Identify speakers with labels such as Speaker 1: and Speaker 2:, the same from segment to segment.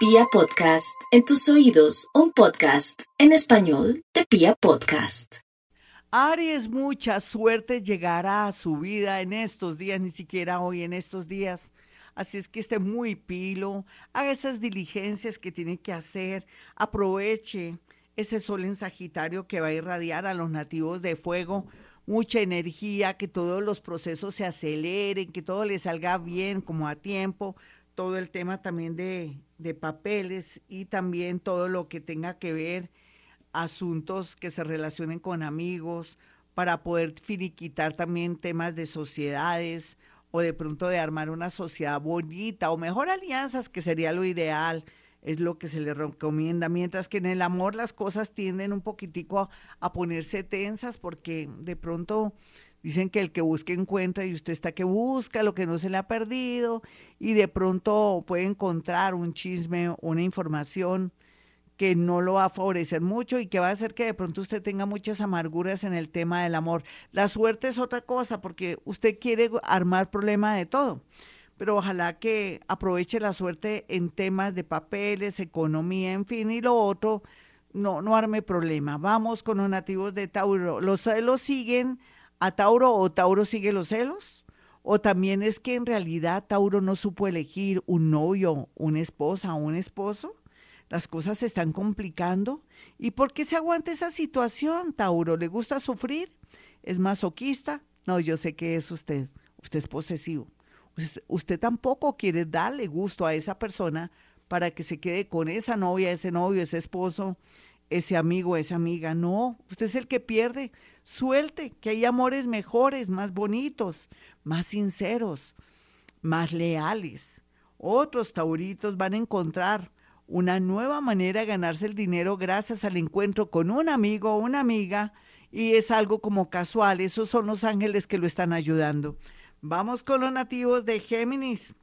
Speaker 1: Pia Podcast, en tus oídos, un podcast en español de Pia Podcast.
Speaker 2: Aries, mucha suerte llegará a su vida en estos días, ni siquiera hoy en estos días. Así es que esté muy pilo, haga esas diligencias que tiene que hacer, aproveche ese sol en Sagitario que va a irradiar a los nativos de fuego mucha energía, que todos los procesos se aceleren, que todo le salga bien, como a tiempo, todo el tema también de, de papeles y también todo lo que tenga que ver asuntos que se relacionen con amigos, para poder finiquitar también temas de sociedades o de pronto de armar una sociedad bonita o mejor alianzas, que sería lo ideal, es lo que se le recomienda, mientras que en el amor las cosas tienden un poquitico a, a ponerse tensas porque de pronto Dicen que el que busque encuentra y usted está que busca lo que no se le ha perdido y de pronto puede encontrar un chisme, una información que no lo va a favorecer mucho y que va a hacer que de pronto usted tenga muchas amarguras en el tema del amor. La suerte es otra cosa porque usted quiere armar problema de todo, pero ojalá que aproveche la suerte en temas de papeles, economía, en fin, y lo otro, no, no arme problema. Vamos con los nativos de Tauro. Los celos siguen a Tauro o Tauro sigue los celos. O también es que en realidad Tauro no supo elegir un novio, una esposa un esposo las cosas se están complicando. ¿Y por qué se aguanta esa situación, Tauro? ¿Le gusta sufrir? ¿Es masoquista? No, yo sé que es usted. Usted es posesivo. Usted, tampoco quiere darle gusto a esa persona para que se quede con esa novia, ese novio, ese esposo, ese amigo, esa amiga. No, usted es el que pierde. Suelte, que hay amores mejores, más bonitos, más sinceros, más leales. Otros tauritos van a encontrar una nueva manera de ganarse el dinero gracias al encuentro con un amigo o una amiga y es algo como casual. Esos son los ángeles que lo están ayudando. Vamos con los nativos de Géminis.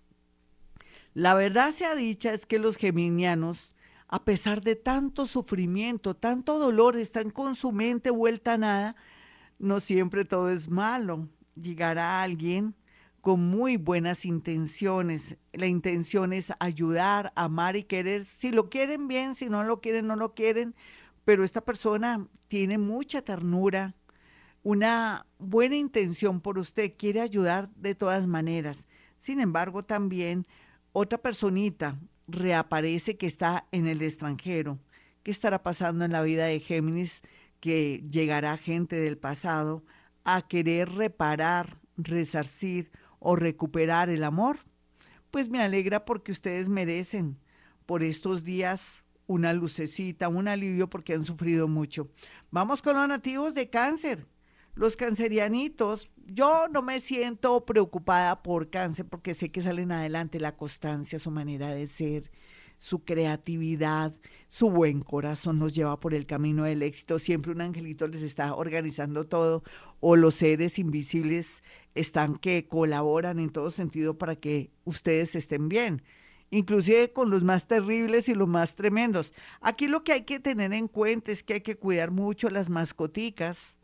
Speaker 2: La verdad sea dicha es que los geminianos, a pesar de tanto sufrimiento, tanto dolor, están con su mente vuelta a nada, no siempre todo es malo. Llegará alguien con muy buenas intenciones. La intención es ayudar, amar y querer. Si lo quieren bien, si no lo quieren, no lo quieren. Pero esta persona tiene mucha ternura, una buena intención por usted, quiere ayudar de todas maneras. Sin embargo, también otra personita reaparece que está en el extranjero. ¿Qué estará pasando en la vida de Géminis? Que llegará gente del pasado a querer reparar, resarcir o recuperar el amor, pues me alegra porque ustedes merecen por estos días una lucecita, un alivio porque han sufrido mucho. Vamos con los nativos de cáncer. Los cancerianitos, yo no me siento preocupada por cáncer porque sé que salen adelante la constancia, su manera de ser, su creatividad, su buen corazón nos lleva por el camino del éxito. Siempre un angelito les está organizando todo o los seres invisibles están que colaboran en todo sentido para que ustedes estén bien inclusive con los más terribles y los más tremendos. Aquí lo que hay que tener en cuenta es que hay que cuidar mucho las mascoticas,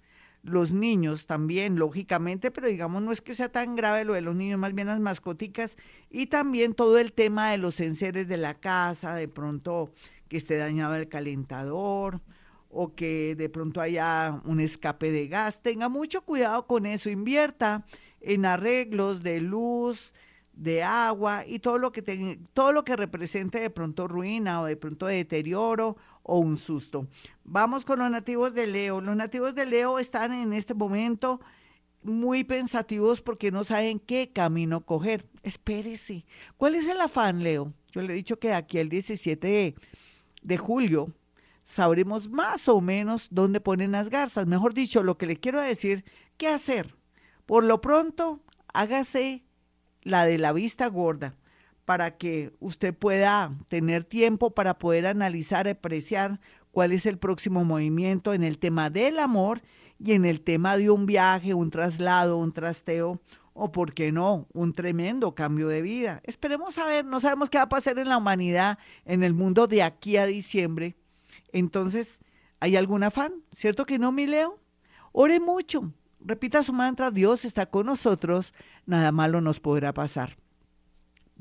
Speaker 2: los niños también, lógicamente, pero digamos no es que sea tan grave lo de los niños, más bien las mascoticas y también todo el tema de los enseres de la casa, de pronto que esté dañado el calentador o que de pronto haya un escape de gas. Tenga mucho cuidado con eso, invierta en arreglos de luz, de agua y todo lo que todo lo que represente de pronto ruina o de pronto deterioro o un susto. Vamos con los nativos de Leo. Los nativos de Leo están en este momento muy pensativos porque no saben qué camino coger. Espérese. ¿Cuál es el afán, Leo? Yo le he dicho que aquí el 17 de, julio sabremos más o menos dónde ponen las garzas. Mejor dicho, lo que le quiero decir, ¿qué hacer? Por lo pronto, hágase la de la vista gorda para que usted pueda tener tiempo para poder analizar, apreciar cuál es el próximo movimiento en el tema del amor y en el tema de un viaje, un traslado, un trasteo o, por qué no, un tremendo cambio de vida. Esperemos a ver, no sabemos qué va a pasar en la humanidad, en el mundo de aquí a diciembre. Entonces, ¿hay algún afán? ¿Cierto que no, mi Leo? Ore mucho, repita su mantra, Dios está con nosotros, nada malo nos podrá pasar.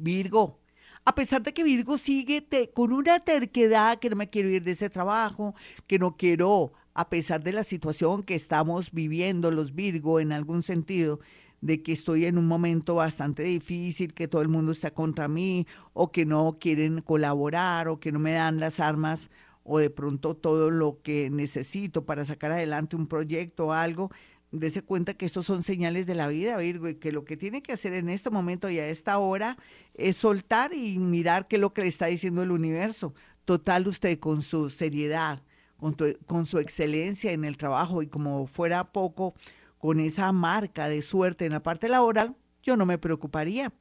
Speaker 2: Virgo, A pesar de que Virgo sigue con una terquedad que no me quiero ir de ese trabajo, que no quiero, a pesar de la situación que estamos viviendo los Virgo en algún sentido, de que estoy en un momento bastante difícil, que todo el mundo está contra mí, o que no quieren colaborar, o que no me dan las armas, o de pronto todo lo que necesito para sacar adelante un proyecto o algo, Dese cuenta que estos son señales de la vida, Virgo, y que lo que tiene que hacer en este momento y a esta hora es soltar y mirar qué es lo que le está diciendo el universo. Total, usted con su seriedad, con, con su excelencia en el trabajo y como fuera poco, con esa marca de suerte en la parte laboral, yo no me preocuparía.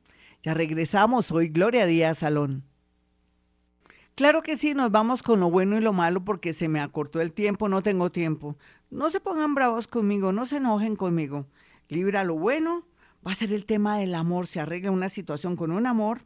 Speaker 2: Ya regresamos, hoy Gloria Díaz Salón. Claro que sí, nos vamos con lo bueno y lo malo porque se me acortó el tiempo, no tengo tiempo. No se pongan bravos conmigo, no se enojen conmigo. Libra lo bueno, va a ser el tema del amor, se arregla una situación con un amor,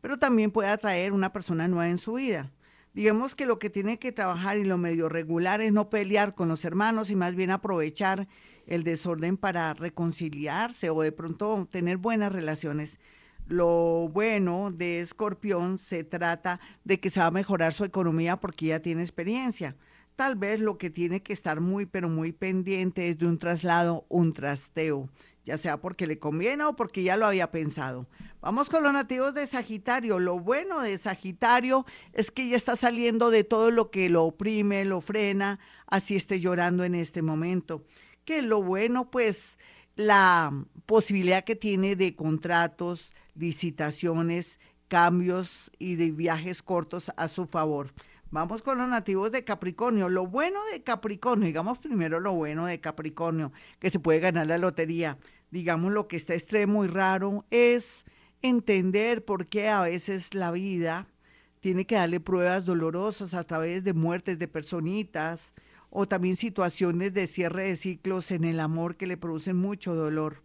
Speaker 2: pero también puede atraer una persona nueva en su vida. Digamos que lo que tiene que trabajar y lo medio regular es no pelear con los hermanos y más bien aprovechar el desorden para reconciliarse o de pronto tener buenas relaciones. Lo bueno de Escorpión se trata de que se va a mejorar su economía porque ya tiene experiencia. Tal vez lo que tiene que estar muy, pero muy pendiente es de un traslado, un trasteo, ya sea porque le conviene o porque ya lo había pensado. Vamos con los nativos de Sagitario. Lo bueno de Sagitario es que ya está saliendo de todo lo que lo oprime, lo frena, así esté llorando en este momento. Que lo bueno, pues, la posibilidad que tiene de contratos, licitaciones, cambios y de viajes cortos a su favor. Vamos con los nativos de Capricornio. Lo bueno de Capricornio, digamos primero lo bueno de Capricornio, que se puede ganar la lotería. Digamos lo que está extremo y raro es entender por qué a veces la vida tiene que darle pruebas dolorosas a través de muertes de personitas o también situaciones de cierre de ciclos en el amor que le producen mucho dolor.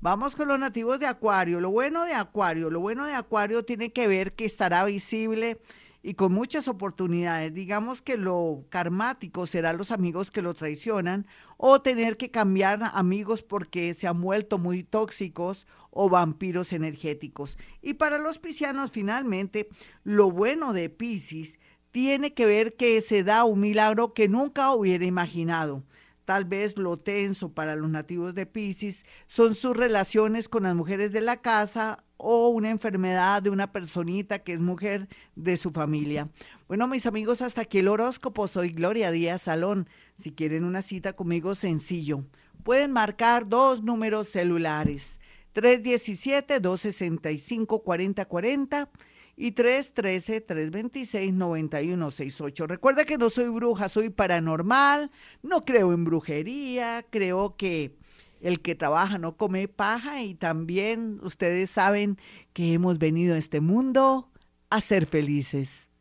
Speaker 2: Vamos con los nativos de Acuario. Lo bueno de Acuario, lo bueno de Acuario tiene que ver que estará visible y con muchas oportunidades. Digamos que lo karmático será los amigos que lo traicionan o tener que cambiar amigos porque se han vuelto muy tóxicos o vampiros energéticos. Y para los piscianos, finalmente, lo bueno de Piscis tiene que ver que se da un milagro que nunca hubiera imaginado. Tal vez lo tenso para los nativos de Pisces son sus relaciones con las mujeres de la casa o una enfermedad de una personita que es mujer de su familia. Bueno, mis amigos, hasta aquí el horóscopo. Soy Gloria Díaz Salón. Si quieren una cita conmigo, sencillo. Pueden marcar dos números celulares. 317-265-4040 y 313-326-9168. Recuerda que no soy bruja, soy paranormal, no creo en brujería, creo que el que trabaja no come paja y también ustedes saben que hemos venido a este mundo a ser felices.